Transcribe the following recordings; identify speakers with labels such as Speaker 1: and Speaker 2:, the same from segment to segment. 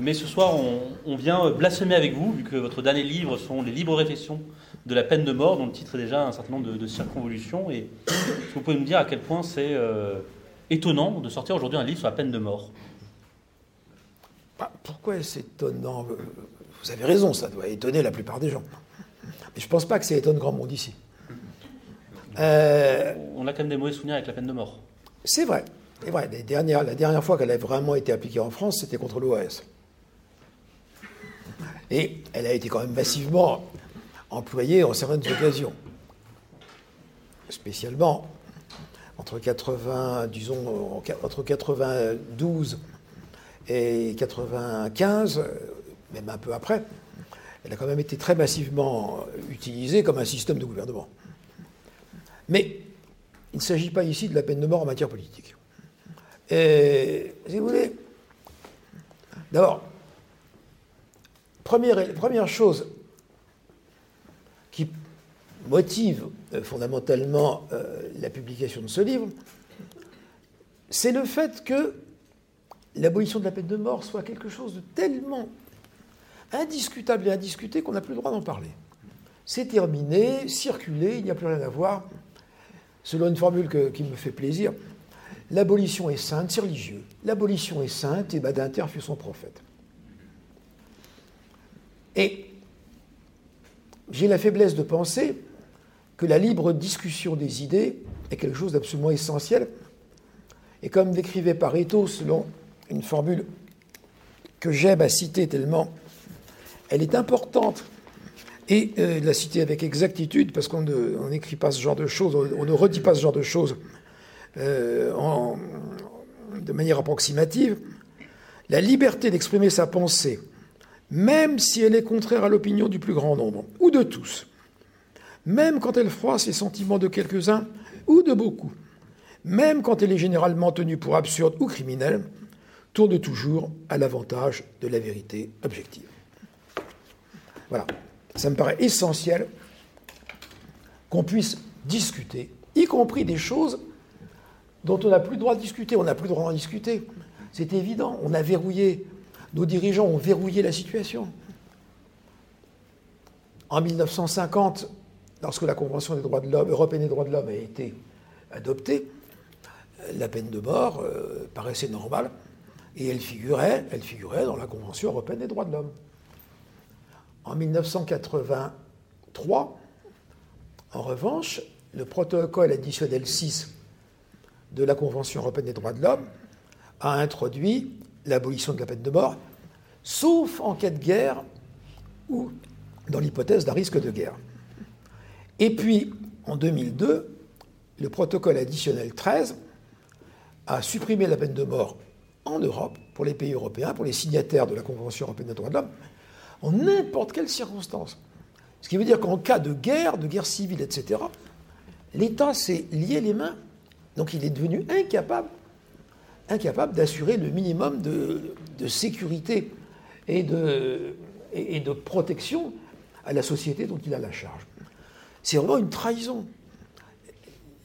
Speaker 1: Mais ce soir, on, vient blasphémer avec vous, vu que votre dernier livre sont les libres réflexions de la peine de mort, dont le titre est déjà un certain nombre de, circonvolutions. Et vous pouvez me dire à quel point c'est euh, étonnant de sortir aujourd'hui un livre sur la peine de mort?
Speaker 2: Bah, Pourquoi c'est étonnant? Vous avez raison, ça doit étonner la plupart des gens. Mais je ne pense pas que ça étonne grand monde ici.
Speaker 1: Euh, on a quand même des mauvais souvenirs avec la peine de mort.
Speaker 2: C'est vrai. C'est vrai. la dernière fois qu'elle a vraiment été appliquée en France, c'était contre l'OAS. Et elle a été quand même massivement employée en certaines occasions. Spécialement entre 80, disons, entre 92 et 95, même un peu après, elle a quand même été très massivement utilisée comme un système de gouvernement. Mais il ne s'agit pas ici de la peine de mort en matière politique. Et, si vous voulez, d'abord, première, première chose qui motive euh, fondamentalement euh, la publication de ce livre, c'est le fait que l'abolition de la peine de mort soit quelque chose de tellement indiscutable et indiscuté qu'on n'a plus le droit d'en parler. C'est terminé, circulé, il n'y a plus rien à voir. Selon une formule qui me fait plaisir, l'abolition est sainte, c'est religieux. L'abolition est sainte et Badinter fut son prophète. Et j'ai la faiblesse de penser que la libre discussion des idées est quelque chose d'absolument essentiel. Et comme décrivait Pareto selon une formule que j'aime à citer tellement elle est importante. Et euh, la citer avec exactitude, parce qu'on n'écrit pas ce genre de choses, on, ne redit pas ce genre de choses euh, de manière approximative. La liberté d'exprimer sa pensée, même si elle est contraire à l'opinion du plus grand nombre, ou de tous, même quand elle froisse les sentiments de quelques-uns ou de beaucoup, même quand elle est généralement tenue pour absurde ou criminelle, tourne toujours à l'avantage de la vérité objective. Voilà. Ça me paraît essentiel qu'on puisse discuter, y compris des choses dont on n'a plus le droit de discuter. On n'a plus le droit d'en discuter. C'est évident. On a verrouillé, nos dirigeants ont verrouillé la situation. En 1950, lorsque la Convention européenne des droits de l'homme a été adoptée, la peine de mort euh, paraissait normale et elle figurait, elle figurait dans la Convention européenne des droits de l'homme. En 1983, en revanche, le protocole additionnel 6 de la Convention européenne des droits de l'homme a introduit l'abolition de la peine de mort, sauf en cas de guerre ou dans l'hypothèse d'un risque de guerre. Et puis, en 2002, le protocole additionnel 13 a supprimé la peine de mort en Europe, pour les pays européens, pour les signataires de la Convention européenne des droits de l'homme, en n'importe quelle circonstance. Ce qui veut dire qu'en cas de guerre, de guerre civile, etc., l'État s'est lié les mains. Donc il est devenu incapable, incapable d'assurer le minimum de, sécurité et de, protection à la société dont il a la charge. C'est vraiment une trahison.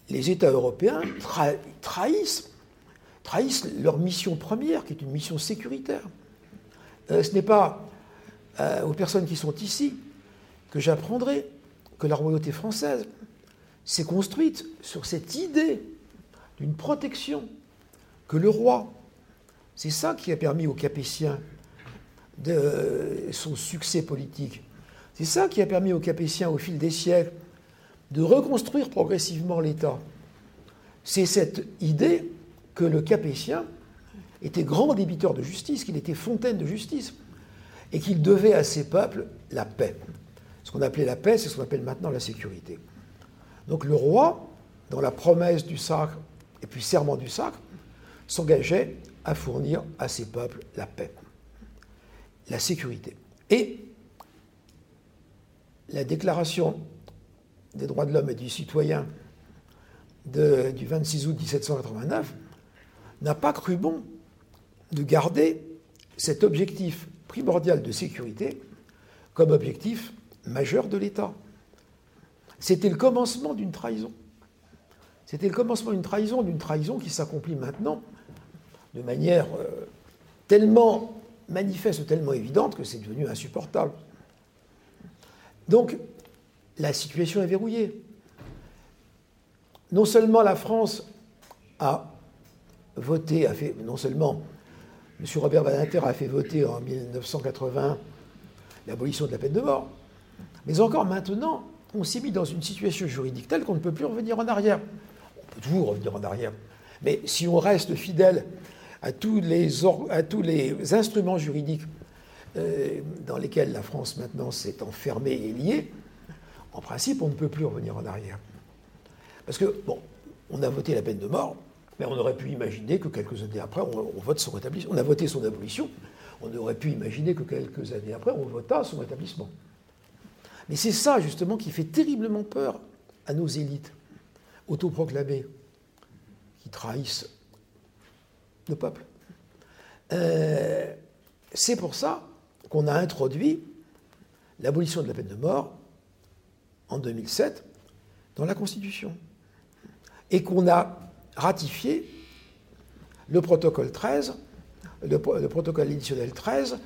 Speaker 2: Les États européens trahissent, trahissent leur mission première, qui est une mission sécuritaire. Euh, ce n'est pas euh, aux personnes qui sont ici que j'apprendrai que la royauté française s'est construite sur cette idée d'une protection que le roi, c'est ça qui a permis aux Capétiens de son succès politique. C'est ça qui a permis aux Capétiens, au fil des siècles, de reconstruire progressivement l'État. C'est cette idée que le Capétien était grand débiteur de justice, qu'il était fontaine de justice et qu'il devait à ses peuples la paix. Ce qu'on appelait la paix, c'est ce qu'on appelle maintenant la sécurité. Donc le roi, dans la promesse du sacre et puis serment du sacre, s'engageait à fournir à ses peuples la paix, la sécurité. Et la déclaration des droits de l'homme et du citoyen du 26 août 1789 n'a pas cru bon de garder cet objectif primordial de sécurité comme objectif majeur de l'État. C'était le commencement d'une trahison. C'était le commencement d'une trahison, d'une trahison qui s'accomplit maintenant de manière euh, tellement manifeste, tellement évidente que c'est devenu insupportable. Donc, la situation est verrouillée. Non seulement la France a voté, non seulement M. Robert Badinter a fait voter en 1980 l'abolition de la peine de mort, mais encore maintenant, on s'est mis dans une situation juridique telle qu'on ne peut plus revenir en arrière. On peut toujours revenir en arrière. Mais si on reste fidèle à tous les, instruments juridiques euh, dans lesquels la France maintenant s'est enfermée et liée, en principe, on ne peut plus revenir en arrière. Parce que, bon, on a voté la peine de mort, mais on aurait pu imaginer que quelques années après, on, vote son rétablissement. On a voté son abolition, on aurait pu imaginer que quelques années après, on vota son rétablissement. Mais c'est ça, justement, qui fait terriblement peur à nos élites autoproclamées, qui trahissent le peuple. Euh, c'est pour ça qu'on a introduit l'abolition de la peine de mort en 2007 dans la Constitution et qu'on a ratifié le protocole 13, le, protocole additionnel 13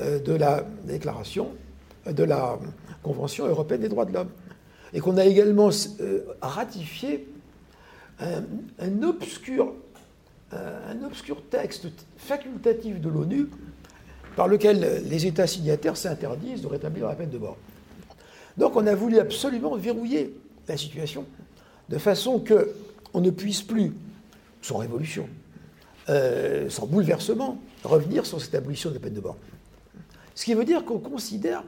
Speaker 2: euh, de la déclaration de la Convention européenne des droits de l'homme. Et qu'on a également euh, ratifié un, obscur, un obscur texte facultatif de l'ONU par lequel les États signataires s'interdisent de rétablir la peine de mort. Donc on a voulu absolument verrouiller la situation de façon qu'on ne puisse plus, sans révolution, euh, sans bouleversement, revenir sur cette abolition de la peine de mort. Ce qui veut dire qu'on considère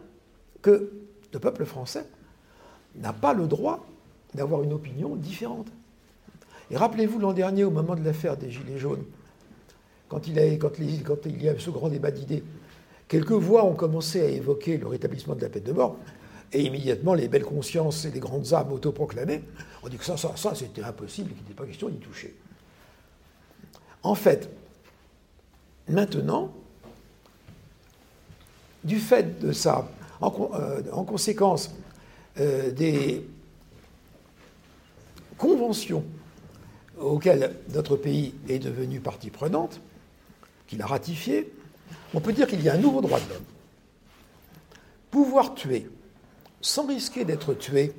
Speaker 2: que le peuple français n'a pas le droit d'avoir une opinion différente. Et rappelez-vous l'an dernier, au moment de l'affaire des Gilets jaunes, quand il, y a ce grand débat d'idées, quelques voix ont commencé à évoquer le rétablissement de la peine de mort, et immédiatement les belles consciences et les grandes âmes autoproclamées ont dit que ça, ça, ça c'était impossible qu'il n'était pas question d'y toucher. En fait, maintenant, du fait de ça, en, euh, conséquence euh, des conventions auxquelles notre pays est devenu partie prenante, qu'il a ratifiées, on peut dire qu'il y a un nouveau droit de l'homme. Pouvoir tuer sans risquer d'être tué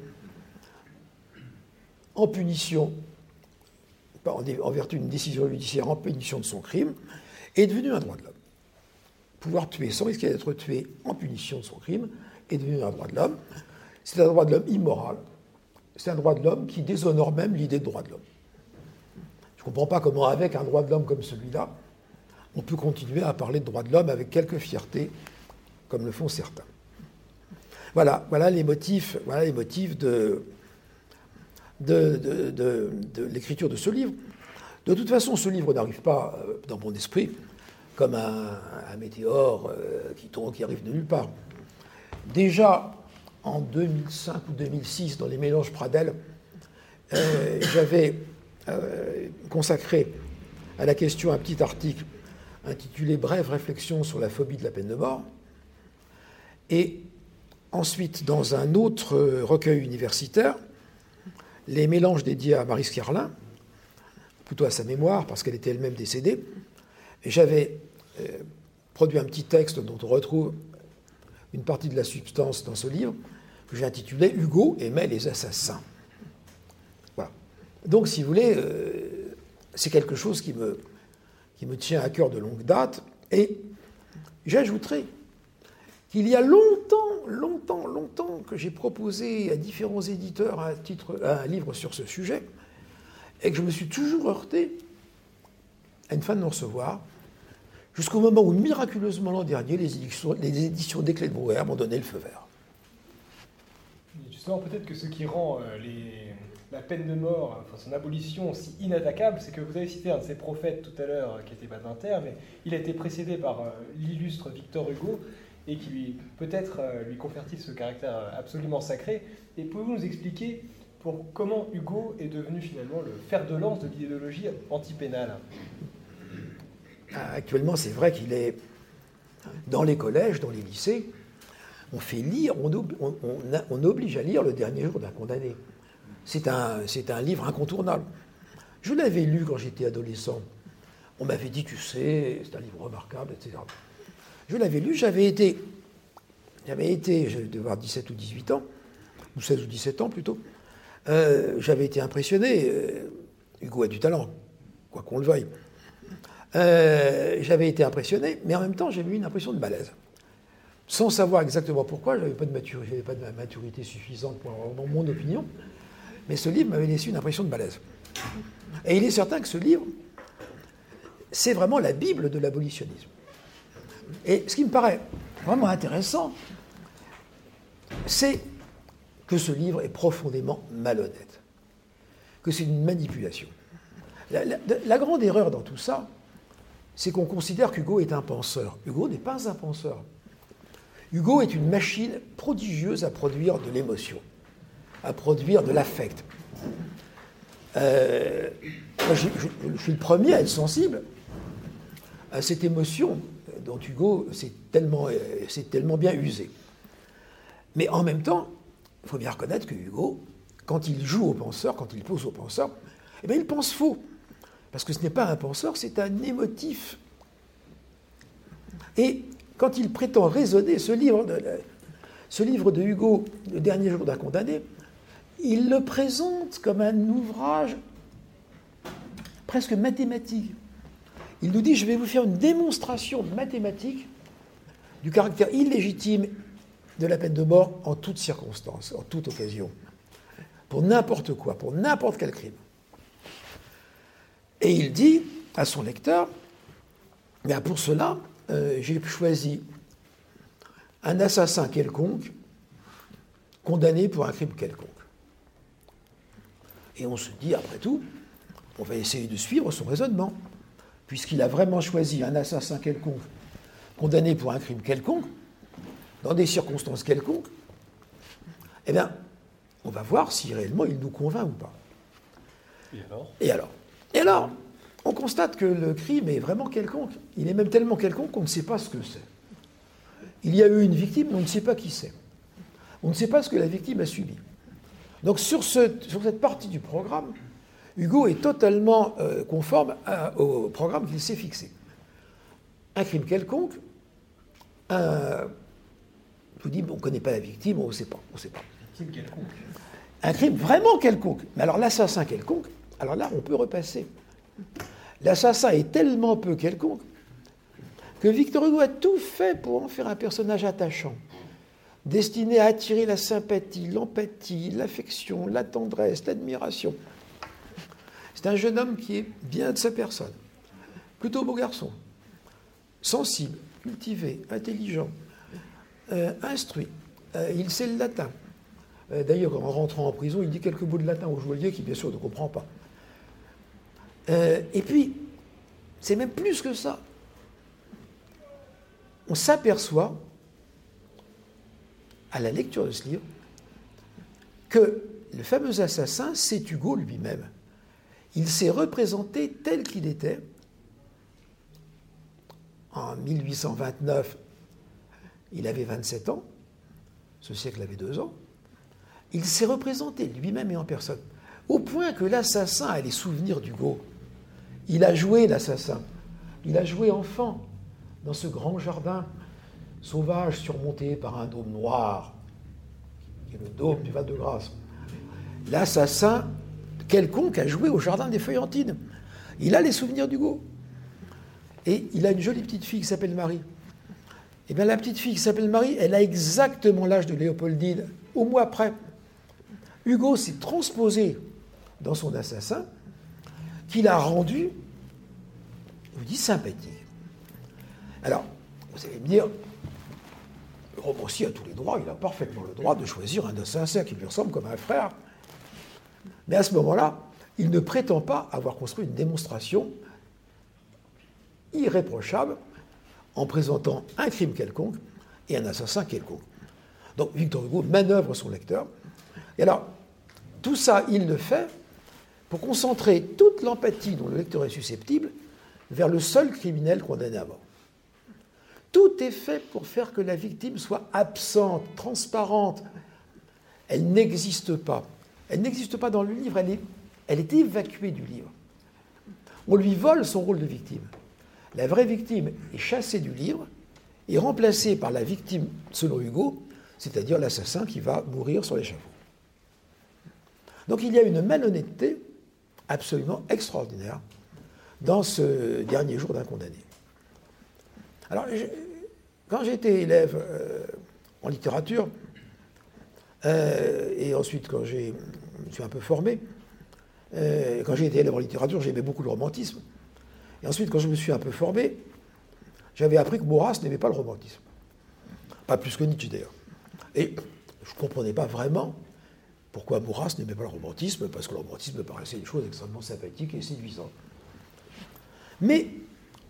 Speaker 2: en punition, en vertu d'une décision judiciaire en punition de son crime, est devenu un droit de l'homme. Pouvoir tuer sans risquer d'être tué en punition de son crime est devenu un droit de l'homme. C'est un droit de l'homme immoral. C'est un droit de l'homme qui déshonore même l'idée de droit de l'homme. Je ne comprends pas comment, avec un droit de l'homme comme celui-là, on peut continuer à parler de droit de l'homme avec quelque fierté, comme le font certains. Voilà, voilà les motifs, voilà les motifs de, l'écriture de ce livre. De toute façon, ce livre n'arrive pas euh, dans mon esprit comme un, météore euh, qui tombe, qui arrive de nulle part. Déjà, en 2005 ou 2006, dans les mélanges Pradel, euh, j'avais consacré à la question un petit article intitulé Brève réflexion sur la phobie de la peine de mort. Et Ensuite, dans un autre recueil universitaire, les mélanges dédiés à Marie Scarlin, plutôt à sa mémoire, parce qu'elle était elle-même décédée, j'avais euh, produit un petit texte dont on retrouve une partie de la substance dans ce livre, que j'ai intitulé Hugo aimait les assassins. Voilà. Donc, si vous voulez, euh, c'est quelque chose qui me, tient à cœur de longue date, et j'ajouterai qu'il y a longtemps, longtemps, longtemps que j'ai proposé à différents éditeurs un, titre, un livre sur ce sujet, et que je me suis toujours heurté à une fin de non-recevoir, jusqu'au moment où, miraculeusement l'an dernier, les éditions, les éditions des Clés de Brouwer m'ont donné le feu vert.
Speaker 3: Justement, peut-être que ce qui rend euh, la peine de mort, enfin son abolition, si inattaquable, c'est que vous avez cité un de ses prophètes tout à l'heure, euh, qui était Badinter, mais il a été précédé par euh, l'illustre Victor Hugo, et qui peut-être euh, lui confère-t-il ce caractère absolument sacré. Et pouvez-vous nous expliquer pour comment Hugo est devenu finalement le fer de lance de l'idéologie antipénale?
Speaker 2: Actuellement, c'est vrai qu'il est dans les collèges, dans les lycées, on fait lire, on, oblige à lire le dernier jour d'un condamné. C'est un, un livre incontournable. Je l'avais lu quand j'étais adolescent. On m'avait dit, tu sais, c'est un livre remarquable, etc. Je l'avais lu, j'avais été, j'avais été, je devais avoir 17 ou 18 ans, ou 16 ou 17 ans plutôt, euh, j'avais été impressionné. Euh, Hugo a du talent, quoi qu'on le veuille. Euh, j'avais été impressionné, mais en même temps, j'avais eu une impression de malaise. Sans savoir exactement pourquoi, je n'avais pas, de maturité, suffisante pour avoir mon opinion, mais ce livre m'avait laissé une impression de malaise. Et il est certain que ce livre, c'est vraiment la Bible de l'abolitionnisme. Et ce qui me paraît vraiment intéressant, c'est que ce livre est profondément malhonnête, que c'est une manipulation. La, grande erreur dans tout ça, c'est qu'on considère qu'Hugo est un penseur. Hugo n'est pas un penseur. Hugo est une machine prodigieuse à produire de l'émotion, à produire de l'affect. Euh, je, suis le premier à être sensible à cette émotion dont Hugo s'est tellement, euh, bien usé. Mais en même temps, il faut bien reconnaître que Hugo, quand il joue au penseur, quand il pose au penseur, eh bien, il pense faux. Parce que ce n'est pas un penseur, c'est un émotif. Et quand il prétend raisonner, ce livre de, Hugo, Le dernier jour d'un condamné, il le présente comme un ouvrage presque mathématique. Il nous dit, je vais vous faire une démonstration mathématique du caractère illégitime de la peine de mort en toutes circonstances, en toute occasion, pour n'importe quoi, pour n'importe quel crime. Et il dit à son lecteur, bien pour cela, euh, j'ai choisi un assassin quelconque, condamné pour un crime quelconque. Et on se dit, après tout, on va essayer de suivre son raisonnement, puisqu'il a vraiment choisi un assassin quelconque, condamné pour un crime quelconque, dans des circonstances quelconques, eh bien, on va voir si réellement il nous convainc ou pas.
Speaker 1: Et alors?
Speaker 2: Et alors? Et alors, on constate que le crime est vraiment quelconque. Il est même tellement quelconque qu'on ne sait pas ce que c'est. Il y a eu une victime, mais on ne sait pas qui c'est. On ne sait pas ce que la victime a subi. Donc sur, sur cette partie du programme, Hugo est totalement euh, conforme au programme qu'il s'est fixé. Un crime quelconque, un, je vous dis, on ne connaît pas la victime, on ne sait pas. On sait pas.
Speaker 3: Crime quelconque.
Speaker 2: Un crime vraiment quelconque. Mais alors l'assassin quelconque, alors là, on peut repasser. L'assassin est tellement peu quelconque que Victor Hugo a tout fait pour en faire un personnage attachant, destiné à attirer la sympathie, l'empathie, l'affection, la tendresse, l'admiration. C'est un jeune homme qui est bien de sa personne, plutôt beau garçon, sensible, cultivé, intelligent, euh, instruit. Euh, il sait le latin. Euh, d'ailleurs, en rentrant en prison, il dit quelques mots de latin au joaillier qui, bien sûr, ne comprend pas. Et puis, c'est même plus que ça. On s'aperçoit, à la lecture de ce livre, que le fameux assassin, c'est Hugo lui-même. Il s'est représenté tel qu'il était en 1829 il avait 27 ans, ce siècle avait deux ans, il s'est représenté lui-même et en personne, au point que l'assassin a les souvenirs d'Hugo. Il a joué l'assassin, il a joué enfant dans ce grand jardin sauvage surmonté par un dôme noir, qui est le dôme du Val-de-Grâce. L'assassin quelconque a joué au jardin des Feuillantines. Il a les souvenirs d'Hugo. Et il a une jolie petite fille qui s'appelle Marie. Eh bien, la petite fille qui s'appelle Marie, elle a exactement l'âge de Léopoldine, au mois après. Hugo s'est transposé dans son assassin, qu'il a rendu, vous dis, sympathique. Alors, vous allez me dire, le romancier a tous les droits, il a parfaitement le droit de choisir un assassin qui lui ressemble comme un frère. Mais à ce moment-là, il ne prétend pas avoir construit une démonstration irréprochable en présentant un crime quelconque et un assassin quelconque. Donc Victor Hugo manœuvre son lecteur. Et alors, tout ça, il le fait pour concentrer toute l'empathie dont le lecteur est susceptible vers le seul criminel condamné à mort. Tout est fait pour faire que la victime soit absente, transparente. Elle n'existe pas. Elle n'existe pas dans le livre, elle est, évacuée du livre. On lui vole son rôle de victime. La vraie victime est chassée du livre est remplacé par la victime selon Hugo, c'est-à-dire l'assassin qui va mourir sur l'échafaud. Donc il y a une malhonnêteté absolument extraordinaire dans ce dernier jour d'un condamné. Alors, quand j'étais élève euh, en littérature, euh, et ensuite quand je me suis un peu formé, euh, quand j'ai été élève en littérature, j'aimais beaucoup le romantisme. Et ensuite, quand je me suis un peu formé, j'avais appris que Maurras n'aimait pas le romantisme. Pas plus que Nietzsche d'ailleurs. Et je ne comprenais pas vraiment pourquoi Maurras n'aimait pas le romantisme, parce que le romantisme me paraissait une chose extrêmement sympathique et séduisante. Mais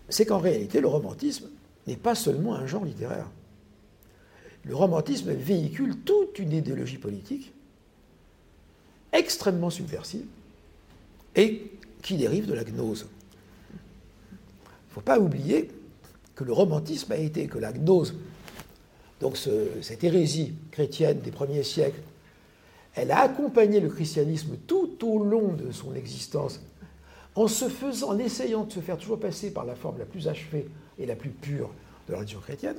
Speaker 2: c'est qu'en réalité, le romantisme n'est pas seulement un genre littéraire. Le romantisme véhicule toute une idéologie politique extrêmement subversive et qui dérive de la gnose. Il ne faut pas oublier que le romantisme a été, que la gnose, donc cette hérésie chrétienne des premiers siècles, elle a accompagné le christianisme tout au long de son existence, en se faisant, en essayant de se faire toujours passer par la forme la plus achevée et la plus pure de la religion chrétienne.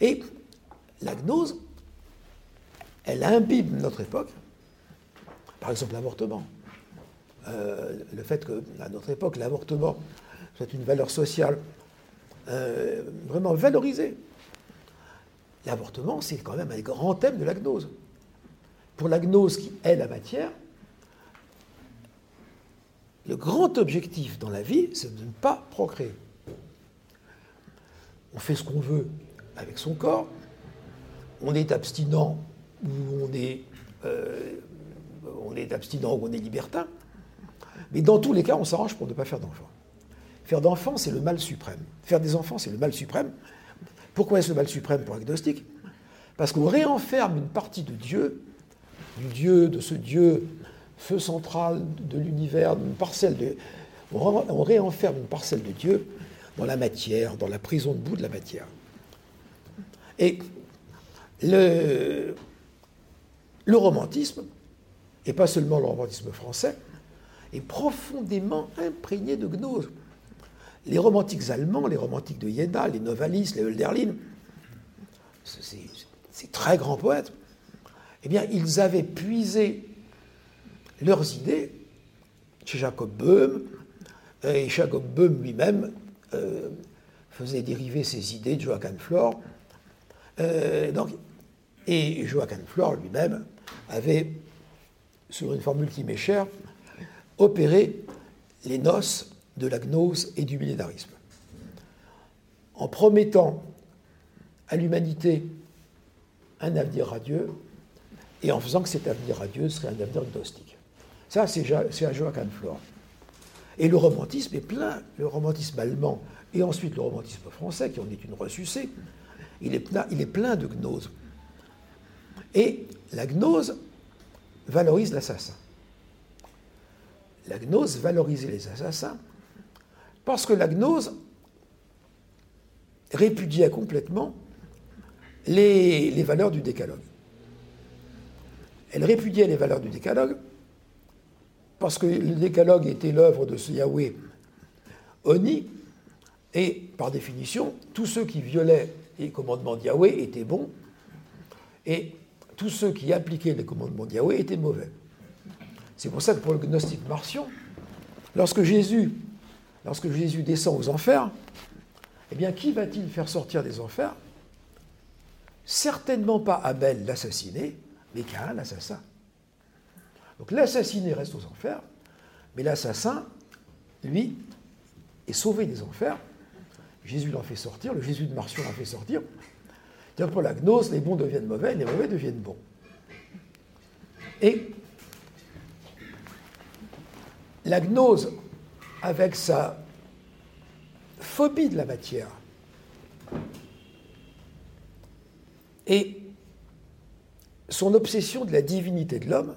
Speaker 2: Et la gnose, elle imbibe notre époque, par exemple l'avortement. Euh, le fait qu'à notre époque, l'avortement soit une valeur sociale euh, vraiment valorisée. L'avortement, c'est quand même un grand thème de la gnose. Pour la gnose qui est la matière, le grand objectif dans la vie, c'est de ne pas procréer. On fait ce qu'on veut avec son corps, on est abstinent ou on est, euh, on est ou on est libertin, mais dans tous les cas, on s'arrange pour ne pas faire d'enfants. Faire d'enfants, c'est le mal suprême. Faire des enfants, c'est le mal suprême. Pourquoi est-ce le mal suprême pour agnostique Parce qu'on réenferme une partie de Dieu, du Dieu, de ce Dieu feu central de l'univers, d'une parcelle de. On réenferme une parcelle de Dieu dans la matière, dans la prison de bout de la matière. Et le, le romantisme, et pas seulement le romantisme français, est profondément imprégné de gnose. Les romantiques allemands, les romantiques de Jena, les Novalis, les Hölderlin, ces très grands poètes, eh bien, ils avaient puisé leurs idées chez Jacob Böhm, et Jacob Böhm lui-même euh, faisait dériver ses idées de Joachim Flor. Euh, et Joachim Flor lui-même avait, sur une formule qui m'est chère, opéré les noces de la gnose et du millénarisme. En promettant à l'humanité un avenir radieux et en faisant que cet avenir radieux serait un avenir gnostique. Ça, c'est Joachim Flor. Et le romantisme est plein, le romantisme allemand et ensuite le romantisme français, qui en est une ressucée, il est plein, il est plein de gnose. Et la gnose valorise l'assassin. La gnose valorisait les assassins parce que la gnose répudiait complètement les, les valeurs du décalogue. Elle répudiait les valeurs du décalogue parce que le décalogue était l'œuvre de ce Yahweh Oni, et par définition, tous ceux qui violaient les commandements de Yahweh étaient bons, et tous ceux qui appliquaient les commandements de étaient mauvais. C'est pour ça que pour le gnostique martion, lorsque Jésus, lorsque Jésus descend aux enfers, eh bien, qui va-t-il faire sortir des enfers? Certainement pas Abel l'assassiné, mais Cain l'assassin. Donc l'assassiné reste aux enfers, mais l'assassin, lui, est sauvé des enfers. Jésus l'en fait sortir, le Jésus de Martion l'en fait sortir. Donc pour la gnose, les bons deviennent mauvais, les mauvais deviennent bons. Et la gnose, avec sa phobie de la matière, et son obsession de la divinité de l'homme,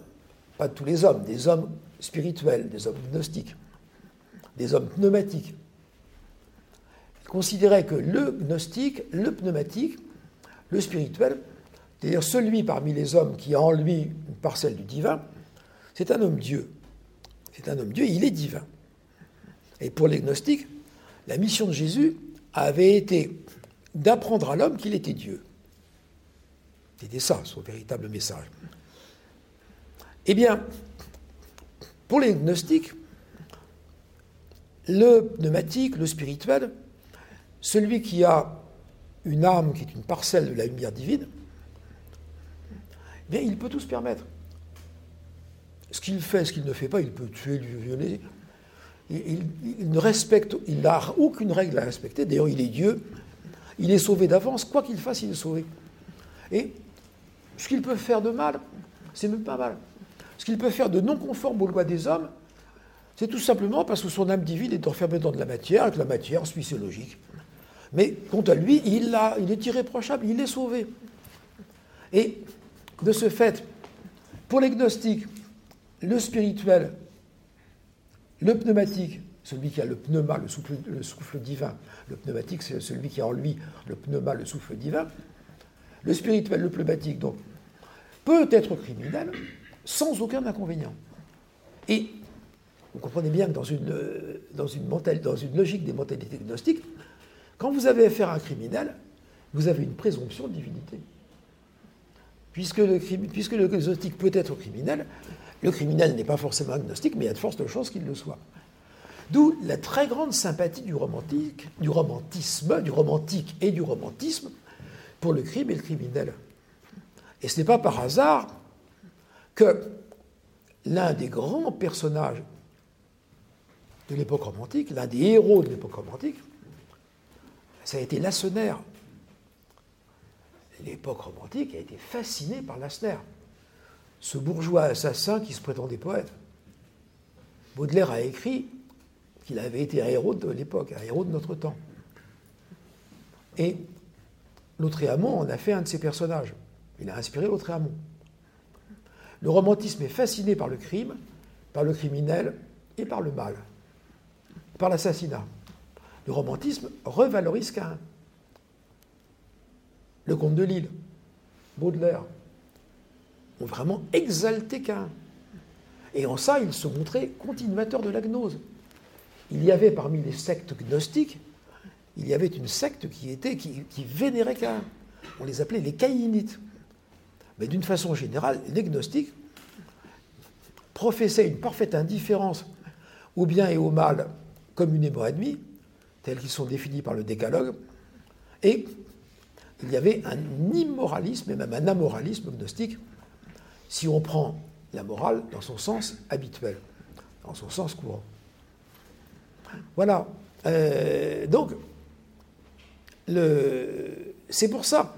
Speaker 2: pas de tous les hommes, des hommes spirituels, des hommes gnostiques, des hommes pneumatiques, considérait que le gnostique, le pneumatique, le spirituel, c'est-à-dire celui parmi les hommes qui a en lui une parcelle du divin, c'est un homme Dieu. C'est un homme Dieu, il est divin. Et pour les gnostiques, la mission de Jésus avait été d'apprendre à l'homme qu'il était Dieu. C'était ça, son véritable message. Eh bien, pour les gnostiques, le pneumatique, le spirituel, celui qui a une âme qui est une parcelle de la lumière divine, eh bien, il peut tout se permettre. Ce qu'il fait, ce qu'il ne fait pas, il peut tuer, lui violer. Il, ne respecte, il n'a aucune règle à respecter. D'ailleurs, il est Dieu. Il est sauvé d'avance. Quoi qu'il fasse, il est sauvé. Et ce qu'il peut faire de mal, c'est même pas mal. Ce qu'il peut faire de non conforme aux lois des hommes, c'est tout simplement parce que son âme divine est enfermée dans de la matière et que la matière suit ses logiques. Mais quant à lui, il, est irréprochable, il est sauvé. Et de ce fait, pour les gnostiques, le spirituel, le pneumatique, celui qui a le pneuma, le souffle divin, le pneumatique, c'est celui qui a en lui le pneuma, le souffle divin, le spirituel, le pneumatique, donc, peut être criminel sans aucun inconvénient. Et vous comprenez bien que dans une, dans une, logique des mentalités gnostiques, quand vous avez affaire à un criminel, vous avez une présomption de divinité. Puisque le, puisque gnostique peut être criminel, le criminel n'est pas forcément agnostique, mais il y a de fortes chances qu'il le soit. D'où la très grande sympathie du romantique, du romantisme, du romantique et du romantisme pour le crime et le criminel. Et ce n'est pas par hasard que l'un des grands personnages de l'époque romantique, l'un des héros de l'époque romantique, ça a été Lacenaire. L'époque romantique a été fascinée par Lacenaire, ce bourgeois assassin qui se prétendait poète. Baudelaire a écrit qu'il avait été un héros de l'époque, un héros de notre temps. Et Lautréamont en a fait un de ses personnages. Il a inspiré Lautréamont. Le romantisme est fasciné par le crime, par le criminel et par le mal, par l'assassinat. Le romantisme revalorise Cain. Le comte de Lille, Baudelaire, ont vraiment exalté Cain. Et en ça, il se montrait continuateur de la gnose. Il y avait parmi les sectes gnostiques, il y avait une secte qui, était, qui, vénérait Cain. On les appelait les caïnites. Mais d'une façon générale, les gnostiques professaient une parfaite indifférence au bien et au mal communément admis, tels qu'ils sont définis par le décalogue, et il y avait un immoralisme et même un amoralisme gnostique, si on prend la morale dans son sens habituel, dans son sens courant. Voilà. Euh, donc, c'est pour ça.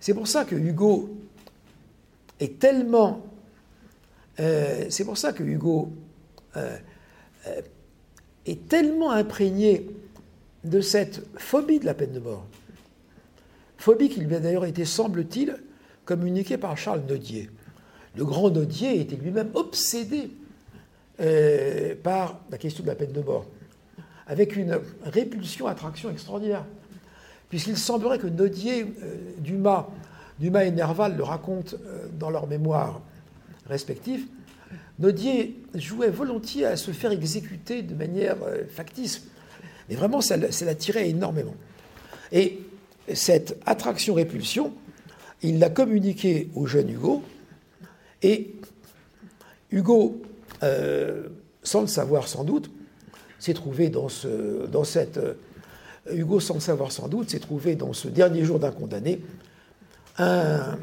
Speaker 2: C'est pour ça que Hugo est tellement. Euh, euh, euh, est tellement imprégné de cette phobie de la peine de mort. Phobie qui lui a d'ailleurs été, semble-t-il, communiquée par Charles Nodier. Le grand Nodier était lui-même obsédé par la question de la peine de mort, avec une répulsion-attraction extraordinaire, puisqu'il semblerait que Nodier, Dumas, Dumas et Nerval le racontent euh, dans leurs mémoires respectifs, Nodier jouait volontiers à se faire exécuter de manière euh, factice. Mais vraiment, ça, l'attirait énormément. Et cette attraction-répulsion, il l'a communiquée au jeune Hugo, et Hugo, euh, sans le savoir sans doute, s'est trouvé dans cette... Hugo, sans le savoir sans doute, s'est trouvé dans ce dernier jour d'un condamné un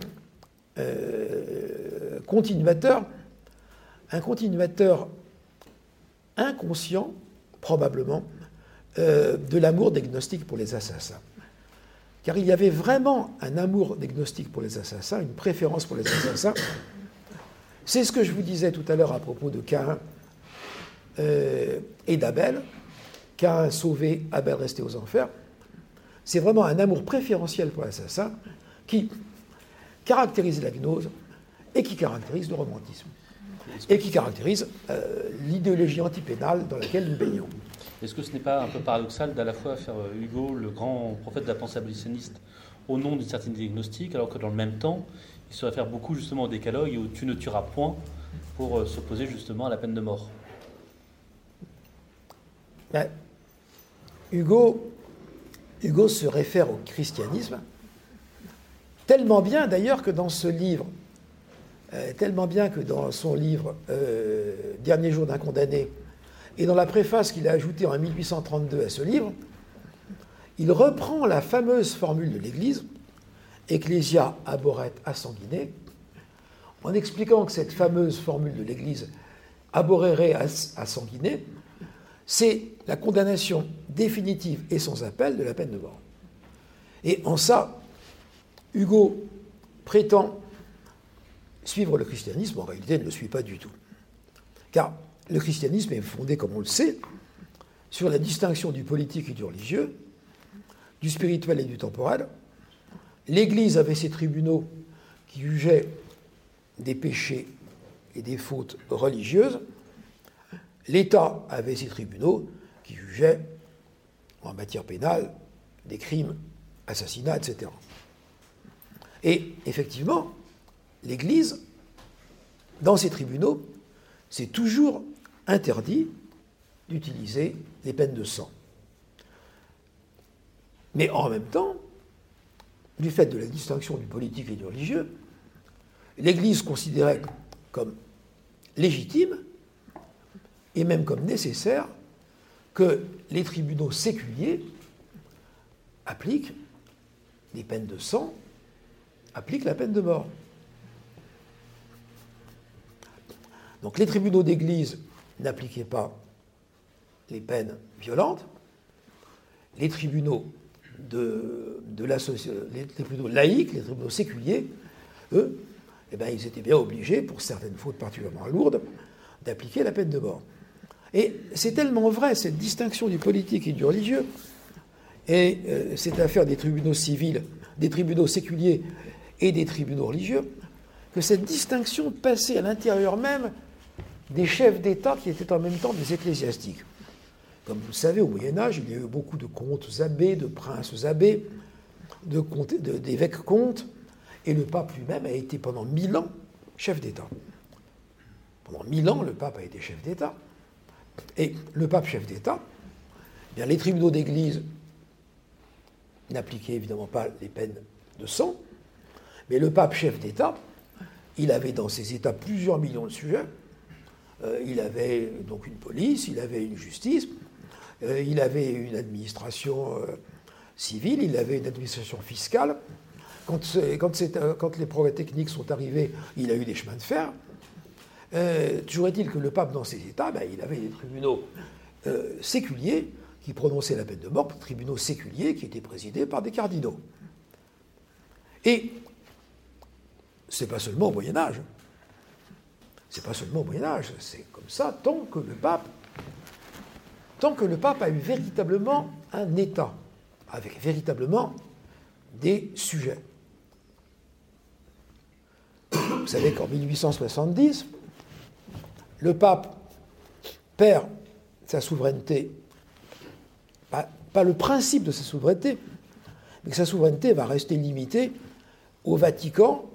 Speaker 2: euh, continuateur, un continuateur inconscient, probablement, euh, de l'amour des gnostiques pour les assassins. Car il y avait vraiment un amour des gnostiques pour les assassins, une préférence pour les assassins. C'est ce que je vous disais tout à l'heure à propos de Cain euh, et d'Abel. Cain sauvé, Abel resté aux enfers. C'est vraiment un amour préférentiel pour l'assassin qui caractérise la gnose et qui caractérise le romantisme et qui caractérise euh, l'idéologie antipénale dans laquelle nous baignons.
Speaker 1: Est-ce que ce n'est pas un peu paradoxal d'à la fois faire euh, Hugo le grand prophète de la pensée abolitionniste au nom d'une certaine diagnostic, alors que dans le même temps, il se réfère beaucoup justement au décalogue où tu ne tueras point pour euh, s'opposer justement à la peine de mort?
Speaker 2: Ben, Hugo se réfère au christianisme, tellement bien d'ailleurs que dans ce livre, euh, tellement bien que dans son livre euh, Dernier jour d'un condamné, et dans la préface qu'il a ajoutée en 1832 à ce livre, il reprend la fameuse formule de l'Église, Ecclesia aboret a en expliquant que cette fameuse formule de l'Église, aborere a c'est la condamnation définitive et sans appel de la peine de mort. Et en ça, Hugo prétend suivre le christianisme, en réalité il ne le suit pas du tout. Car le christianisme est fondé, comme on le sait, sur la distinction du politique et du religieux, du spirituel et du temporel. L'Église avait ses tribunaux qui jugeaient des péchés et des fautes religieuses. L'État avait ses tribunaux qui jugeaient en matière pénale des crimes, assassinats, etc. Et effectivement, l'Église, dans ses tribunaux, c'est toujours interdit d'utiliser les peines de sang. Mais en même temps, du fait de la distinction du politique et du religieux, l'Église considérait comme légitime et même comme nécessaire que les tribunaux séculiers appliquent les peines de sang, appliquent la peine de mort. Donc les tribunaux d'Église n'appliquaient pas les peines violentes, les tribunaux de, de les tribunaux laïques, les tribunaux séculiers, eux, eh bien, ils étaient bien obligés, pour certaines fautes particulièrement lourdes, d'appliquer la peine de mort. Et c'est tellement vrai, cette distinction du politique et du religieux, et euh, cette affaire des tribunaux civils, des tribunaux séculiers et des tribunaux religieux, que cette distinction passait à l'intérieur même des chefs d'État qui étaient en même temps des ecclésiastiques. Comme vous le savez, au Moyen Âge, il y a eu beaucoup de comtes abbés, de princes abbés, d'évêques comtes, et le pape lui-même a été pendant mille ans chef d'État. Pendant mille ans, le pape a été chef d'État. Et le pape chef d'État, eh les tribunaux d'Église n'appliquaient évidemment pas les peines de sang, mais le pape chef d'État, il avait dans ses États plusieurs millions de sujets. Euh, il avait donc une police, il avait une justice, euh, il avait une administration euh, civile, il avait une administration fiscale. Quand, les progrès techniques sont arrivés, il a eu des chemins de fer. Toujours est-il que le pape, dans ses États, ben, il avait des tribunaux séculiers qui prononçaient la peine de mort, tribunaux séculiers qui étaient présidés par des cardinaux. Et c'est pas seulement au Moyen Âge. C'est pas seulement au Moyen Âge, c'est comme ça tant que le pape, tant que le pape a eu véritablement un État, avec véritablement des sujets. Vous savez qu'en 1870, le pape perd sa souveraineté, pas, le principe de sa souveraineté, mais que sa souveraineté va rester limitée au Vatican,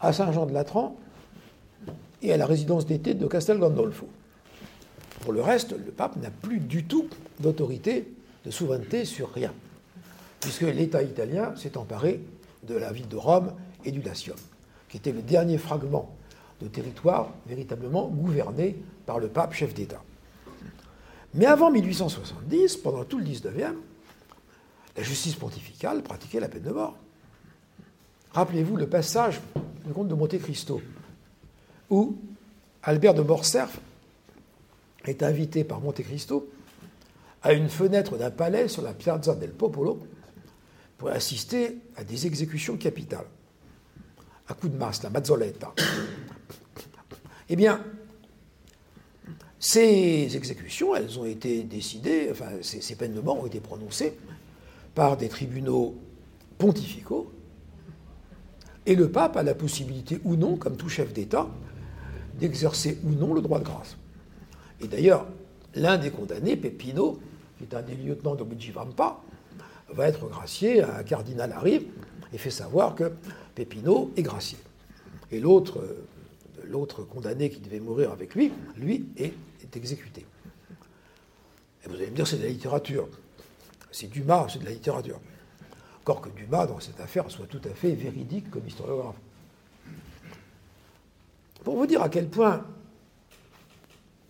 Speaker 2: à Saint-Jean-de-Latran et à la résidence d'été de Castel Gandolfo. Pour le reste, le pape n'a plus du tout d'autorité, de souveraineté sur rien, puisque l'État italien s'est emparé de la ville de Rome et du Latium, qui était le dernier fragment de territoire véritablement gouverné par le pape chef d'État. Mais avant 1870, pendant tout le 19e, la justice pontificale pratiquait la peine de mort. Rappelez-vous le passage du comte de Monte Cristo, où Albert de Morcerf est invité par Monte Cristo à une fenêtre d'un palais sur la Piazza del Popolo pour assister à des exécutions capitales, à coup de masse, la mazzoletta. Eh bien, ces exécutions, elles ont été décidées, enfin, ces, peines de mort ont été prononcées par des tribunaux pontificaux, et le pape a la possibilité ou non, comme tout chef d'État, d'exercer ou non le droit de grâce. Et d'ailleurs, l'un des condamnés, Pepino, qui est un des lieutenants de Luigi Vampa, va être gracié. Un cardinal arrive et fait savoir que Pepino est gracié. Et l'autre, l'autre condamné qui devait mourir avec lui, lui est, exécuté. Et vous allez me dire, c'est de la littérature. C'est Dumas, c'est de la littérature. Encore que Dumas, dans cette affaire, soit tout à fait véridique comme historiographe. Pour vous dire à quel point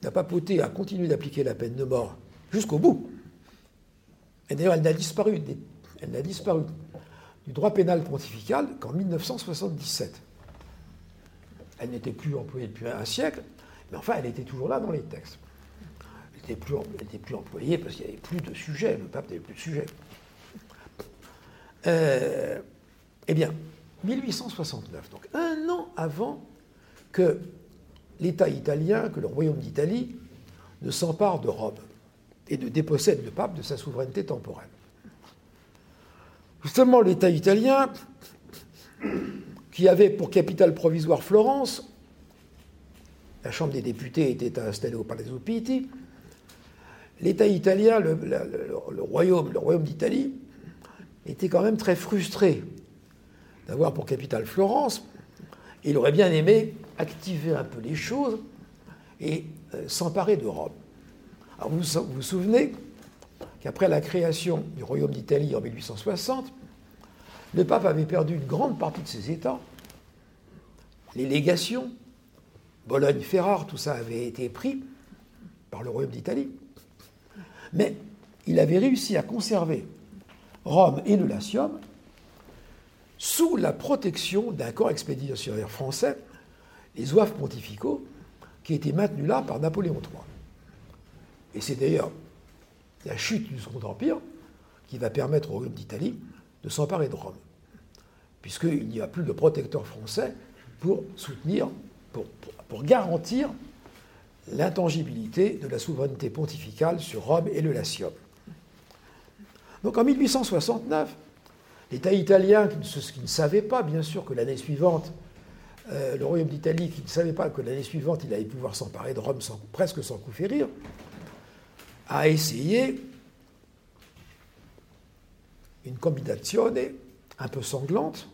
Speaker 2: la papauté a continué d'appliquer la peine de mort jusqu'au bout. Et d'ailleurs, elle n'a disparu, elle n'a disparu du droit pénal pontifical qu'en 1977. Elle n'était plus employée depuis un siècle, mais enfin, elle était toujours là dans les textes. Elle n'était plus, employée parce qu'il n'y avait plus de sujet, le pape n'avait plus de sujet. Euh, eh bien, 1869, donc un an avant que l'État italien, que le royaume d'Italie, ne s'empare de Rome et ne dépossède le pape de sa souveraineté temporelle. Justement, l'État italien, qui avait pour capitale provisoire Florence, la Chambre des députés était installée au Palazzo Pitti, l'État italien, le, royaume, d'Italie, était quand même très frustré d'avoir pour capitale Florence. Il aurait bien aimé activer un peu les choses et euh, s'emparer de Rome. Alors vous vous souvenez qu'après la création du royaume d'Italie en 1860, le pape avait perdu une grande partie de ses États, les légations, Bologne, Ferrare, tout ça avait été pris par le royaume d'Italie. Mais il avait réussi à conserver Rome et le Latium sous la protection d'un corps expéditionnaire français, les zouaves pontificaux, qui étaient maintenus là par Napoléon III. Et c'est d'ailleurs la chute du Second Empire qui va permettre au Royaume d'Italie de s'emparer de Rome, puisqu'il n'y a plus de protecteur français pour soutenir, pour, pour garantir l'intangibilité de la souveraineté pontificale sur Rome et le Latium. Donc en 1869, l'État italien, qui ne, savait pas, bien sûr, que l'année suivante, euh, le Royaume d'Italie, qui ne savait pas que l'année suivante, il allait pouvoir s'emparer de Rome presque sans coup férir, a essayé une combinaison un peu sanglante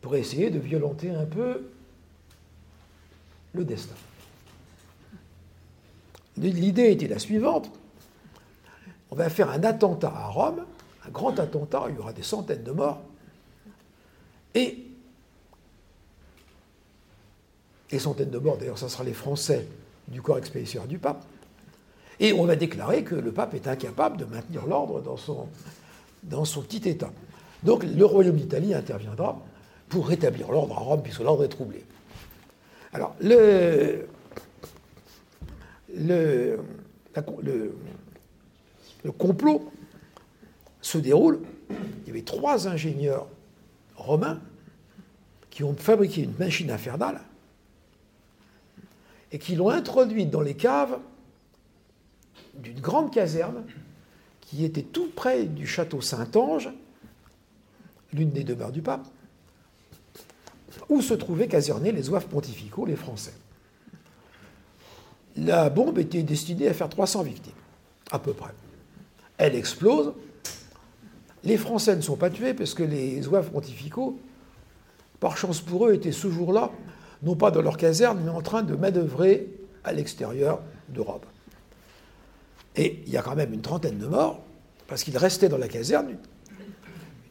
Speaker 2: pour essayer de violenter un peu le destin. L'idée était la suivante on va faire un attentat à Rome, un grand attentat, il y aura des centaines de morts, et des centaines de morts, d'ailleurs, ce sera les Français du corps expéditionnaire du pape, et on va déclarer que le pape est incapable de maintenir l'ordre dans son, dans son petit État. Donc le royaume d'Italie interviendra pour rétablir l'ordre à Rome, puisque l'ordre est troublé. Alors, le, le, complot se déroule. Il y avait trois ingénieurs romains qui ont fabriqué une machine infernale et qui l'ont introduite dans les caves d'une grande caserne qui était tout près du château Saint-Ange, l'une des demeures du pape, où se trouvaient casernés les oeufs pontificaux, les Français. La bombe était destinée à faire 300 victimes, à peu près elle explose. Les Français ne sont pas tués parce que les oeufs pontificaux, par chance pour eux, étaient ce jour-là, non pas dans leur caserne, mais en train de manœuvrer à l'extérieur d'Europe. Et il y a quand même une trentaine de morts, parce qu'il restait dans la caserne une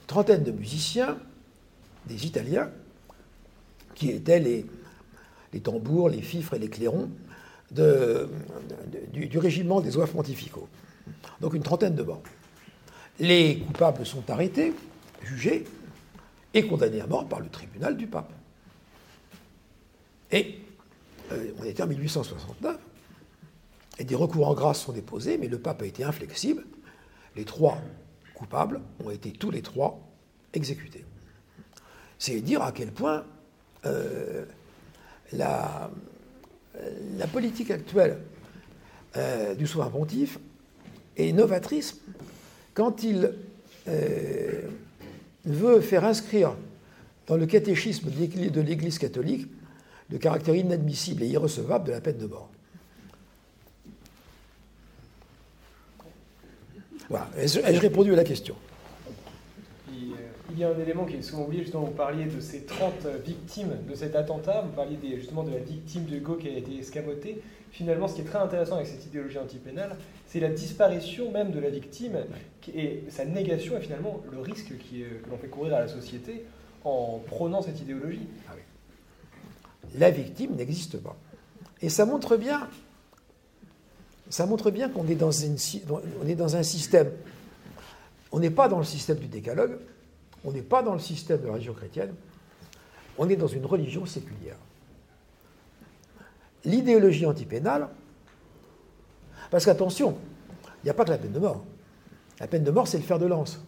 Speaker 2: trentaine de musiciens, des Italiens, qui étaient les, tambours, les fifres et les clairons du, régiment des oeufs pontificaux. Donc une trentaine de morts. Les coupables sont arrêtés, jugés et condamnés à mort par le tribunal du pape. Et euh, on était en 1869, et des recours en grâce sont déposés, mais le pape a été inflexible. Les trois coupables ont été tous les trois exécutés. C'est dire à quel point euh, la, politique actuelle euh, du souverain pontife et novatrice quand il euh, veut faire inscrire dans le catéchisme de l'Église catholique le caractère inadmissible et irrecevable de la peine de mort. Voilà. Ai-je répondu à la question
Speaker 3: il y a un élément qui est souvent oublié, justement, vous parliez de ces 30 victimes de cet attentat, vous parliez justement de la victime de Hugo qui a été escamotée. Finalement, ce qui est très intéressant avec cette idéologie antipénale, c'est la disparition même de la victime et sa négation et finalement le risque qui que l'on fait courir à la société en prônant cette idéologie. Ah
Speaker 2: la victime n'existe pas. Et ça montre bien, ça montre bien qu'on est, dans un système. On n'est pas dans le système du décalogue, on n'est pas dans le système de la religion chrétienne, on est dans une religion séculière. L'idéologie antipénale, parce qu'attention, il n'y a pas que la peine de mort. La peine de mort, c'est le fer de lance.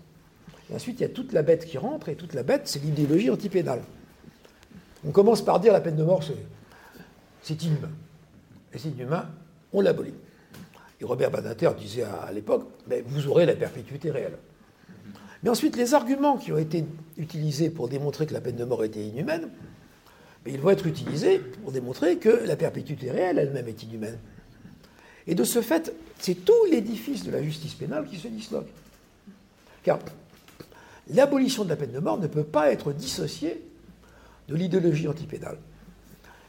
Speaker 2: Et ensuite, il y a toute la bête qui rentre, et toute la bête, c'est l'idéologie antipénale. On commence par dire la peine de mort, c'est inhumain. Et c'est inhumain, on l'abolit. Robert Badinter disait à, l'époque, mais vous aurez la perpétuité réelle. Mais ensuite, les arguments qui ont été utilisés pour démontrer que la peine de mort était inhumaine, ils vont être utilisés pour démontrer que la perpétuité réelle elle-même est inhumaine. Et de ce fait, c'est tout l'édifice de la justice pénale qui se disloque. Car l'abolition de la peine de mort ne peut pas être dissociée de l'idéologie antipénale.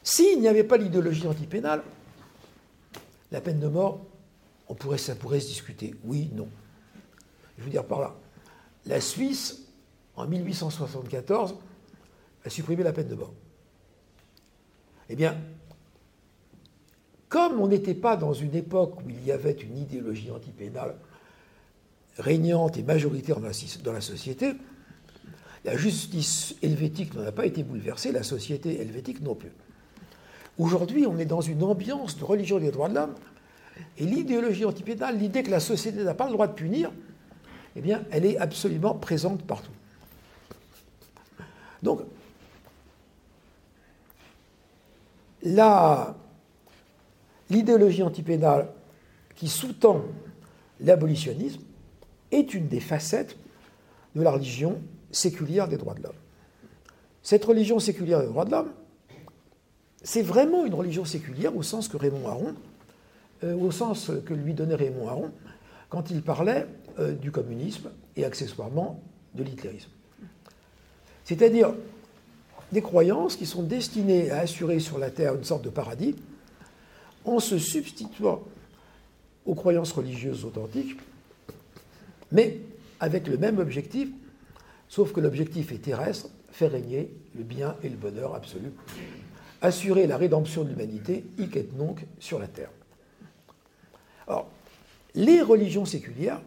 Speaker 2: S'il n'y avait pas l'idéologie antipénale, la peine de mort, on pourrait, ça pourrait se discuter. Oui, non. Je veux dire par là, la Suisse, en 1874, a supprimé la peine de mort. Eh bien, comme on n'était pas dans une époque où il y avait une idéologie antipénale régnante et majoritaire dans la société, la justice helvétique n'en a pas été bouleversée, la société helvétique non plus. Aujourd'hui, on est dans une ambiance de religion des droits de l'homme, et l'idéologie antipénale, l'idée que la société n'a pas le droit de punir, eh bien, elle est absolument présente partout. Donc, l'idéologie antipénale qui sous-tend l'abolitionnisme est une des facettes de la religion séculière des droits de l'homme. Cette religion séculière des droits de l'homme, c'est vraiment une religion séculière au sens que Raymond Aron, au sens que lui donnait Raymond Aron quand il parlait euh, du communisme et accessoirement de l'hitlérisme. C'est-à-dire des croyances qui sont destinées à assurer sur la terre une sorte de paradis en se substituant aux croyances religieuses authentiques, mais avec le même objectif Sauf que l'objectif est terrestre, faire régner le bien et le bonheur absolu. Assurer la rédemption de l'humanité, hic et nunc, sur la terre. Or, les religions séculières,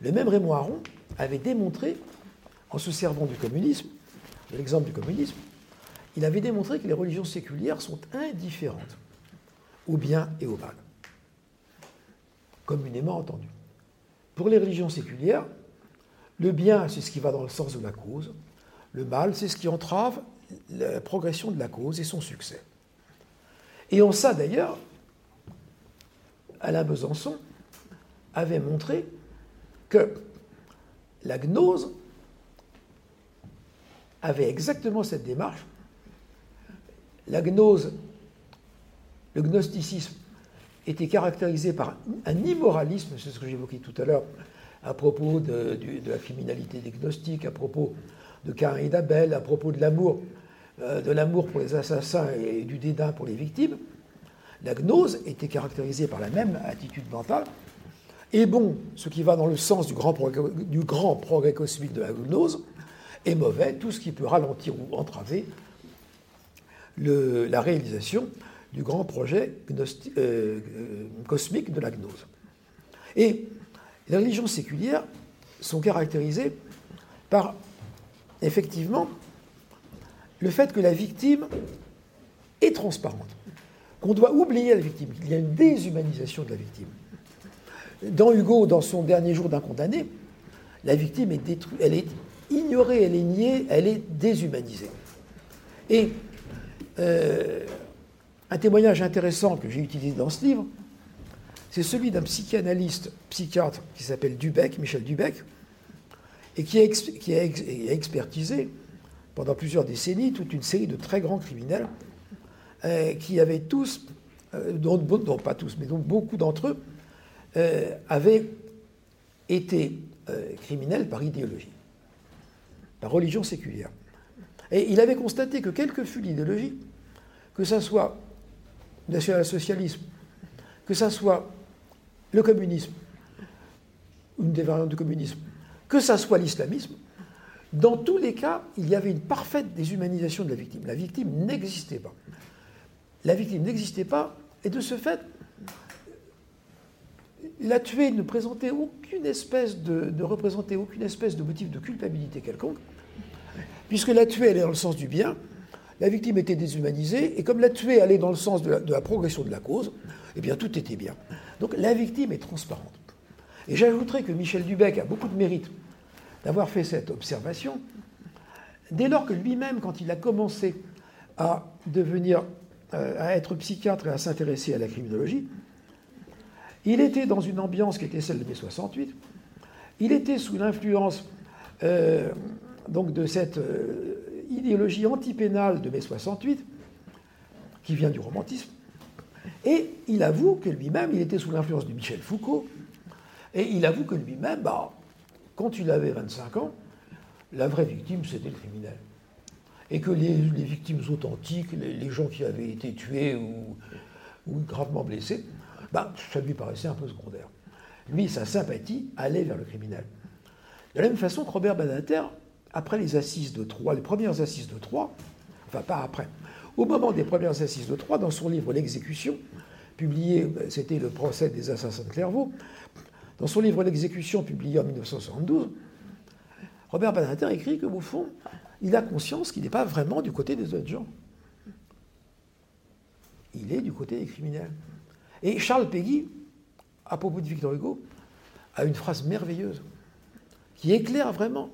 Speaker 2: le même Raymond Aron avait démontré, en se servant du communisme, de l'exemple du communisme, il avait démontré que les religions séculières sont indifférentes au bien et au mal, communément entendu. Pour les religions séculières, le bien, c'est ce qui va dans le sens de la cause. Le mal, c'est ce qui entrave la progression de la cause et son succès. Et en ça, d'ailleurs, Alain Besançon avait montré que la gnose avait exactement cette démarche. La gnose, le gnosticisme, était caractérisé par un immoralisme, c'est ce que j'évoquais tout à l'heure, à propos de, la criminalité des gnostiques, à propos de Cain et d'Abel, à propos de l'amour, euh, de l'amour pour les assassins et du dédain pour les victimes, la gnose était caractérisée par la même attitude mentale. Et bon, ce qui va dans le sens du grand progrès, cosmique de la gnose, est mauvais, tout ce qui peut ralentir ou entraver la réalisation du grand projet euh, euh, cosmique de la gnose. Et les religions séculières sont caractérisées par, effectivement, le fait que la victime est transparente, qu'on doit oublier la victime, qu'il y a une déshumanisation de la victime. Dans Hugo, dans son dernier jour d'un condamné, la victime est détruite, elle est ignorée, elle est niée, elle est déshumanisée. Et euh, un témoignage intéressant que j'ai utilisé dans ce livre, c'est celui d'un psychanalyste, psychiatre qui s'appelle Dubec, Michel Dubec, et qui a, expertisé pendant plusieurs décennies toute une série de très grands criminels qui avaient tous, euh, dont, pas tous, mais dont beaucoup d'entre eux, euh, avaient été criminels par idéologie. par religion séculière. Et il avait constaté que quelle que fût l'idéologie, que ça soit le national-socialisme, que ça soit le communisme, une des variantes du communisme, que ça soit l'islamisme, dans tous les cas, il y avait une parfaite déshumanisation de la victime. La victime n'existait pas. La victime n'existait pas, et de ce fait, la tuée ne présentait aucune espèce de, représentait aucune espèce de motif de culpabilité quelconque, puisque la tuée allait dans le sens du bien, la victime était déshumanisée, et comme la tuée allait dans le sens de la, progression de la cause, eh bien tout était bien. Donc la victime est transparente. Et j'ajouterais que Michel Dubec a beaucoup de mérite d'avoir fait cette observation, dès lors que lui-même, quand il a commencé à devenir, à être psychiatre et à s'intéresser à la criminologie, il était dans une ambiance qui était celle de mai 68. Il était sous l'influence euh, de cette euh, idéologie antipénale de mai 68, qui vient du romantisme. Et il avoue que lui-même, il était sous l'influence de Michel Foucault. Et il avoue que lui-même, bah, quand il avait 25 ans, la vraie victime, c'était le criminel. Et que les, victimes authentiques, les, gens qui avaient été tués ou, gravement blessés, bah, ça lui paraissait un peu secondaire. Lui, sa sympathie allait vers le criminel. De la même façon que Robert Banater, après les assises de Troyes, les premières assises de Troyes, enfin pas après, au moment des premières assises de Troyes, dans son livre L'exécution, publié, c'était le procès des assassins de Clairvaux, dans son livre L'exécution, publié en 1972, Robert Banater écrit que, au fond, il a conscience qu'il n'est pas vraiment du côté des autres gens. Il est du côté des criminels. Et Charles Péguy, à propos de Victor Hugo, a une phrase merveilleuse qui éclaire vraiment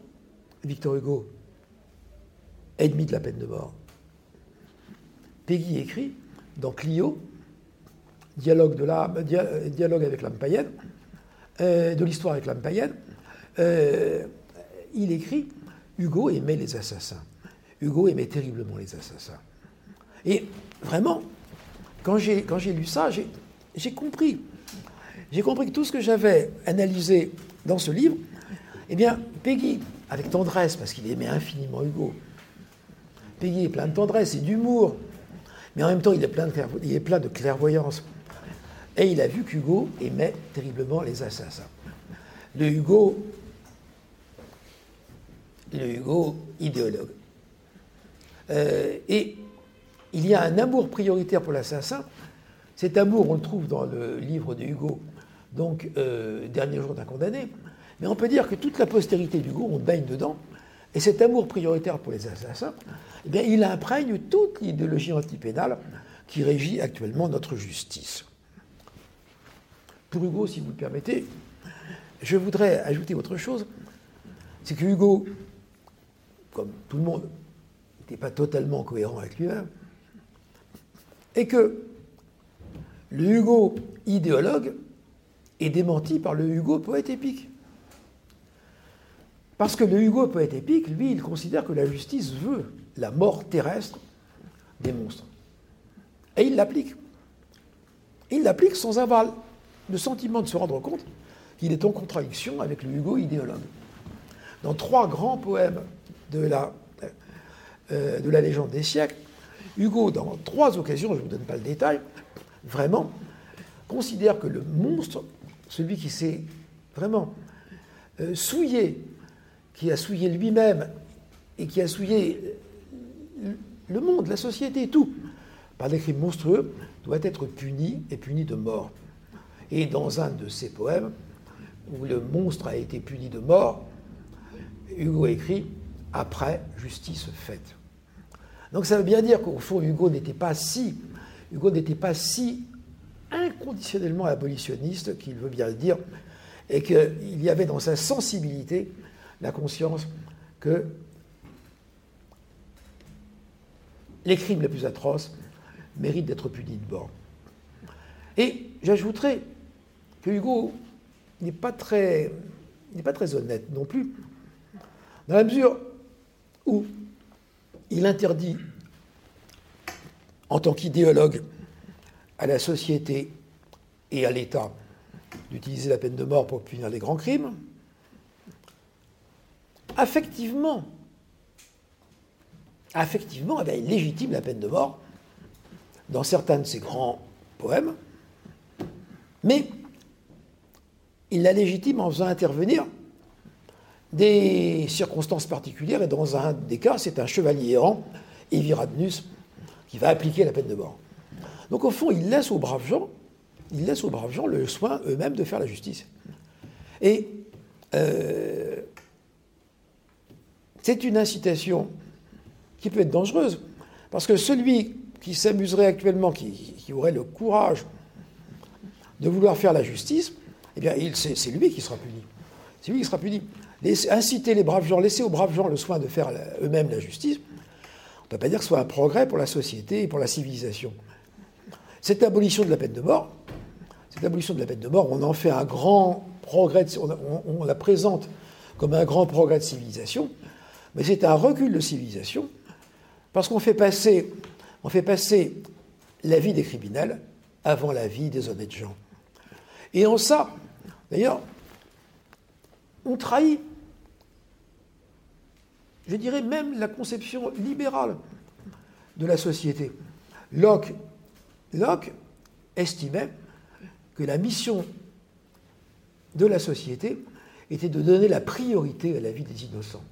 Speaker 2: Victor Hugo, ennemi de la peine de mort. Péguy écrit dans Clio, dialogue avec l'âme païenne, euh, de l'histoire avec l'âme païenne, euh, il écrit Hugo aimait les assassins. Hugo aimait terriblement les assassins. Et vraiment, quand j'ai lu ça, j'ai compris. J'ai compris que tout ce que j'avais analysé dans ce livre, eh bien, Peggy, avec tendresse, parce qu'il aimait infiniment Hugo, Peggy est plein de tendresse et d'humour, mais en même temps, il est, plein de il est plein de clairvoyance. Et il a vu qu'Hugo aimait terriblement les assassins. Le Hugo, le Hugo idéologue. Euh, et il y a un amour prioritaire pour l'assassin cet amour, on le trouve dans le livre de Hugo, donc euh, Dernier jour d'un condamné. Mais on peut dire que toute la postérité d'Hugo, on baigne dedans. Et cet amour prioritaire pour les assassins, eh il imprègne toute l'idéologie antipénale qui régit actuellement notre justice. Pour Hugo, si vous le permettez, je voudrais ajouter autre chose. C'est que Hugo, comme tout le monde, n'était pas totalement cohérent avec lui-même. Et que le Hugo idéologue est démenti par le Hugo poète épique. Parce que le Hugo poète épique, lui, il considère que la justice veut la mort terrestre des monstres. Et il l'applique. Il l'applique sans avoir le sentiment de se rendre compte qu'il est en contradiction avec le Hugo idéologue. Dans trois grands poèmes de la, euh, de la légende des siècles, Hugo, dans trois occasions, je ne vous donne pas le détail, vraiment, considère que le monstre, celui qui s'est vraiment euh, souillé, qui a souillé lui-même et qui a souillé euh, le monde, la société, tout, par des crimes monstrueux, doit être puni et puni de mort. Et dans un de ses poèmes, où le monstre a été puni de mort, Hugo écrit Après justice faite. Donc ça veut bien dire qu'au fond, Hugo n'était pas si Hugo n'était pas si inconditionnellement abolitionniste qu'il veut bien le dire, et qu'il y avait dans sa sensibilité la conscience que les crimes les plus atroces méritent d'être punis de bord. Et j'ajouterai que Hugo n'est pas très, n'est pas très honnête non plus, dans la mesure où il interdit en tant qu'idéologue à la société et à l'État d'utiliser la peine de mort pour punir les grands crimes. Affectivement, effectivement, eh il légitime la peine de mort dans certains de ses grands poèmes, mais il la légitime en faisant intervenir des circonstances particulières, et dans un des cas, c'est un chevalier errant, Eviradnus, qui va appliquer la peine de mort. Donc au fond, il laisse aux braves gens, aux braves gens le soin eux-mêmes de faire la justice. Et euh, c'est une incitation qui peut être dangereuse, parce que celui qui s'amuserait actuellement, qui, aurait le courage de vouloir faire la justice, eh bien, c'est lui qui sera puni. C'est lui qui sera puni. Inciter les braves gens, laisser aux braves gens le soin de faire eux-mêmes la justice, on ne peut pas dire que ce soit un progrès pour la société et pour la civilisation. Cette abolition de la peine de mort, cette abolition de la peine de mort, on en fait un grand progrès, on, la présente comme un grand progrès de civilisation, mais c'est un recul de civilisation, parce qu'on fait passer, on fait passer la vie des criminels avant la vie des honnêtes gens. Et en ça, d'ailleurs, on trahit, je dirais même la conception libérale de la société. Locke, Locke estimait que la mission de la société était de donner la priorité à la vie des innocents.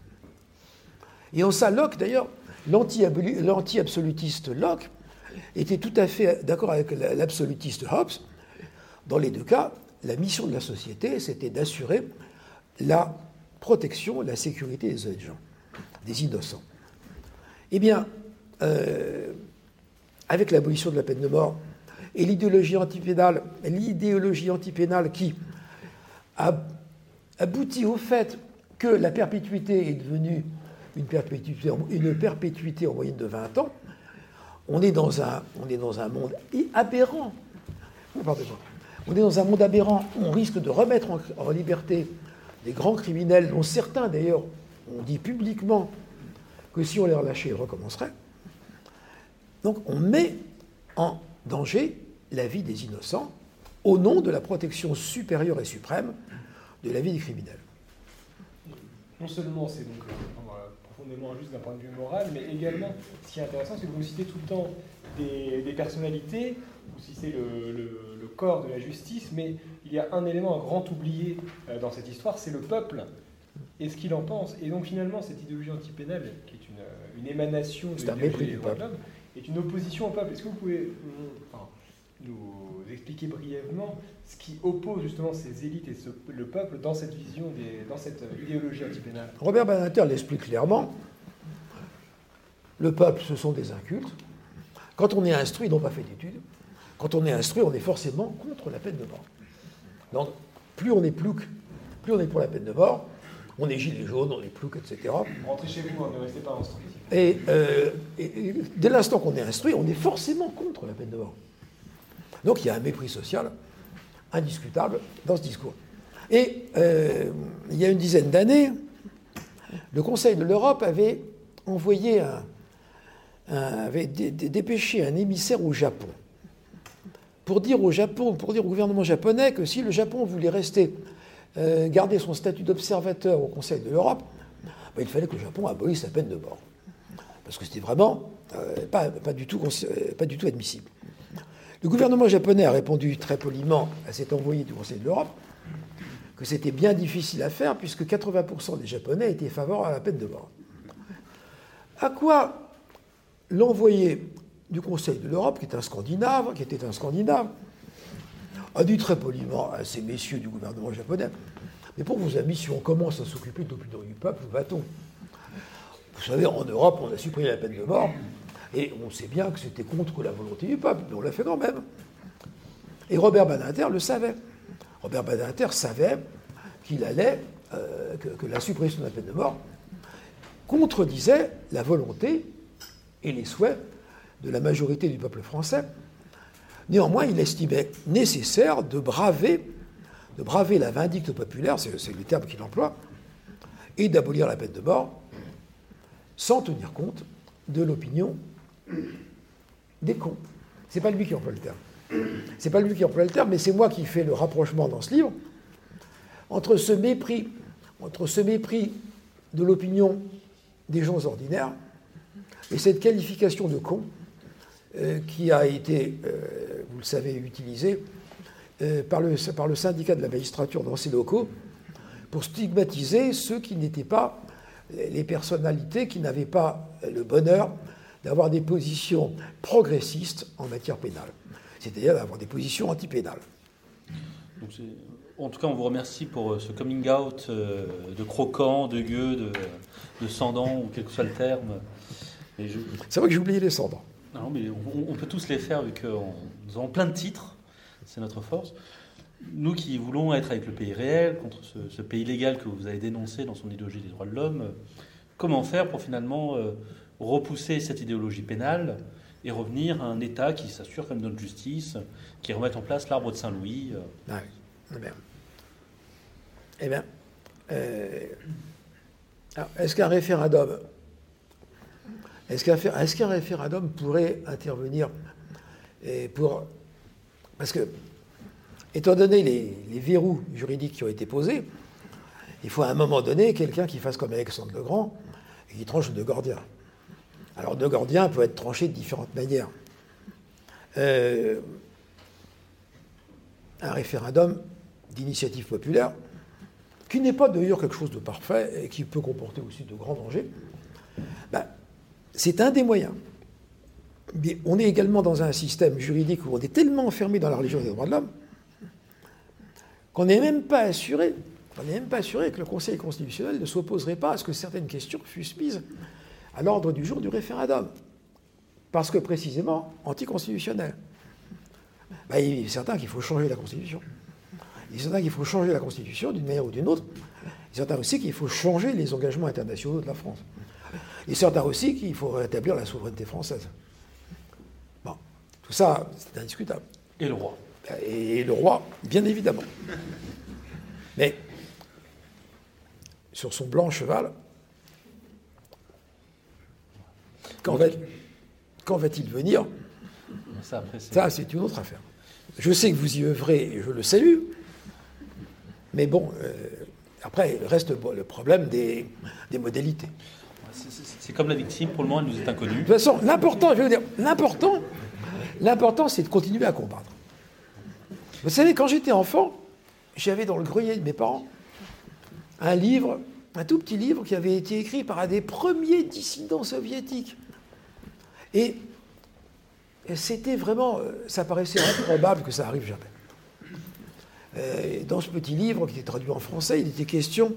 Speaker 2: Et en ça, Locke, d'ailleurs, l'anti-absolutiste Locke était tout à fait d'accord avec l'absolutiste Hobbes. Dans les deux cas, la mission de la société, c'était d'assurer la protection, la sécurité des gens, des innocents. Eh bien, euh, avec l'abolition de la peine de mort et l'idéologie antipénale, l'idéologie antipénale qui a abouti au fait que la perpétuité est devenue une perpétuité, en moyenne de 20 ans, on est dans un, monde aberrant. On est dans un monde aberrant. On risque de remettre en, liberté des grands criminels, dont certains d'ailleurs ont dit publiquement que si on les relâchait, ils recommenceraient. Donc on met en danger la vie des innocents au nom de la protection supérieure et suprême de la vie des criminels.
Speaker 3: Non seulement c'est donc euh, profondément injuste d'un point de vue moral, mais également, ce qui est intéressant, c'est que vous citez tout le temps des, personnalités, ou si c'est le, corps de la justice, mais il y a un élément, un grand oublié euh, dans cette histoire, c'est le peuple et ce qu'il en pense. Et donc finalement, cette idéologie antipénale, qui est une, une émanation de l'idéologie des droits de l'homme, est une opposition au peuple. Est-ce que vous pouvez nous expliquer brièvement ce qui oppose justement ces élites et le peuple dans cette vision, dans cette idéologie antipénale?
Speaker 2: Robert Banater l'explique clairement. Le peuple, ce sont des incultes. Quand on est instruit, ils n'ont pas fait d'études. Quand on est instruit, on est forcément contre la peine de mort. Donc, plus on est plouc, plus on est pour la peine de mort, on est gilet jaune, on est plouc, etc.
Speaker 3: Rentrez chez vous, hein, ne restez pas instruit.
Speaker 2: Et, euh, et dès l'instant qu'on est instruit, on est forcément contre la peine de mort. Donc il y a un mépris social indiscutable dans ce discours. Et euh, il y a une dizaine d'années, le Conseil de l'Europe avait envoyé un, avait dépêché un émissaire au Japon pour dire au Japon, pour dire au gouvernement japonais que si le Japon voulait rester, euh, garder son statut d'observateur au Conseil de l'Europe, ben, il fallait que le Japon abolisse la peine de mort. Parce que c'était vraiment euh, pas, du tout, pas du tout admissible. Le gouvernement japonais a répondu très poliment à cet envoyé du Conseil de l'Europe que c'était bien difficile à faire puisque 80% des Japonais étaient favorables à la peine de mort. À quoi l'envoyé du Conseil de l'Europe, qui est un Scandinave, qui était un Scandinave, a dit très poliment à ces messieurs du gouvernement japonais Mais pour vos amis, si on commence à s'occuper de l'opinion du peuple, où va-t-on Vous savez, en Europe, on a supprimé la peine de mort. Et on sait bien que c'était contre la volonté du peuple, mais on l'a fait quand même. Et Robert Badinter le savait. Robert Badinter savait qu'il allait, euh, que, la suppression de la peine de mort contredisait la volonté et les souhaits de la majorité du peuple français. Néanmoins, il estimait nécessaire de braver, de braver la vindicte populaire, c'est le terme qu'il emploie, et d'abolir la peine de mort sans tenir compte de l'opinion des cons. C'est pas lui qui emploie le terme. C'est pas lui qui emploie le terme, mais c'est moi qui fais le rapprochement dans ce livre entre ce mépris, entre ce mépris de l'opinion des gens ordinaires Et cette qualification de con, euh, qui a été, euh, vous le savez, utilisée euh, par, le, par le syndicat de la magistrature dans ses locaux pour stigmatiser ceux qui n'étaient pas les personnalités qui n'avaient pas le bonheur d'avoir des positions progressistes en matière pénale, c'est-à-dire d'avoir des positions antipénales.
Speaker 1: En tout cas, on vous remercie pour ce coming out de croquant, de gueux, de, de Sandan, ou quel que soit le terme.
Speaker 2: C'est vrai que j'ai oublié les cendres.
Speaker 1: Non, mais on, peut tous les faire vu que nous avons plein de titres. C'est notre force. Nous qui voulons être avec le pays réel, contre ce, pays légal que vous avez dénoncé dans son idéologie des droits de l'homme, comment faire pour finalement euh, repousser cette idéologie pénale et revenir à un État qui s'assure comme notre justice, qui remette en place l'arbre de Saint-Louis euh.
Speaker 2: ah oui. Eh bien, eh bien euh, est-ce qu'un référendum, est-ce qu'un, référendum pourrait intervenir pour, parce que, étant donné les, verrous juridiques qui ont été posés, il faut à un moment donné quelqu'un qui fasse comme Alexandre le Grand et qui tranche de Gordien. Alors, de Gordien peut être tranché de différentes manières. Euh, un référendum d'initiative populaire, qui n'est pas d'ailleurs quelque chose de parfait et qui peut comporter aussi de grands dangers, c'est un des moyens. Mais on est également dans un système juridique où on est tellement enfermé dans la religion des droits de l'homme qu'on n'est même pas assuré, même pas assuré que le Conseil constitutionnel ne s'opposerait pas à ce que certaines questions fussent mises à l'ordre du jour du référendum, parce que précisément anticonstitutionnel. Ben, il est certain qu'il faut changer la Constitution. Il est certain qu'il faut changer la Constitution d'une manière ou d'une autre. Il est certain aussi qu'il faut changer les engagements internationaux de la France. Il est certain aussi qu'il faut rétablir la souveraineté française. Bon, tout ça, c'est indiscutable.
Speaker 1: Et le roi
Speaker 2: Et le roi, bien évidemment. Mais sur son blanc cheval, quand va-t-il venir? Ça, c'est une autre affaire. Je sais que vous y œuvrez et je le salue. Mais bon, euh, après, il reste le problème des, modalités.
Speaker 1: C'est comme la victime, pour le moment, elle nous est inconnue. De
Speaker 2: toute façon, l'important, je veux dire, l'important, l'important, c'est de continuer à combattre. Vous savez, quand j'étais enfant, j'avais dans le grenier de mes parents un livre, un tout petit livre qui avait été écrit par un des premiers dissidents soviétiques. Et c'était vraiment, euh, ça paraissait improbable que ça arrive jamais. Euh, dans ce petit livre qui était traduit en français, il était question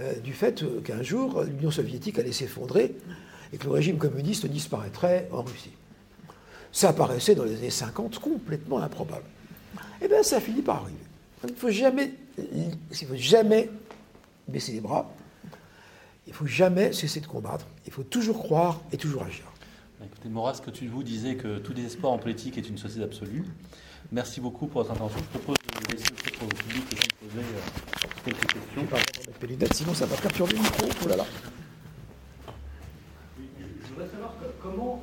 Speaker 2: euh, du fait qu'un jour, l'Union soviétique allait s'effondrer et que le régime communiste disparaîtrait en Russie. Ça paraissait dans les années 50 complètement improbable. Eh bien, ça finit par arriver. Il ne faut jamais, il faut jamais baisser les bras. Il ne faut jamais cesser de combattre. Il faut toujours croire et toujours agir.
Speaker 1: Écoutez, Maurras, que tu vous disais que tout désespoir en politique est une société absolue. Merci beaucoup pour votre intervention. Je propose de laisser peut-être au public poser euh, quelques questions.
Speaker 2: Je vais pas sinon ça va perturber le micro. Oh là là.
Speaker 1: Je voudrais savoir comment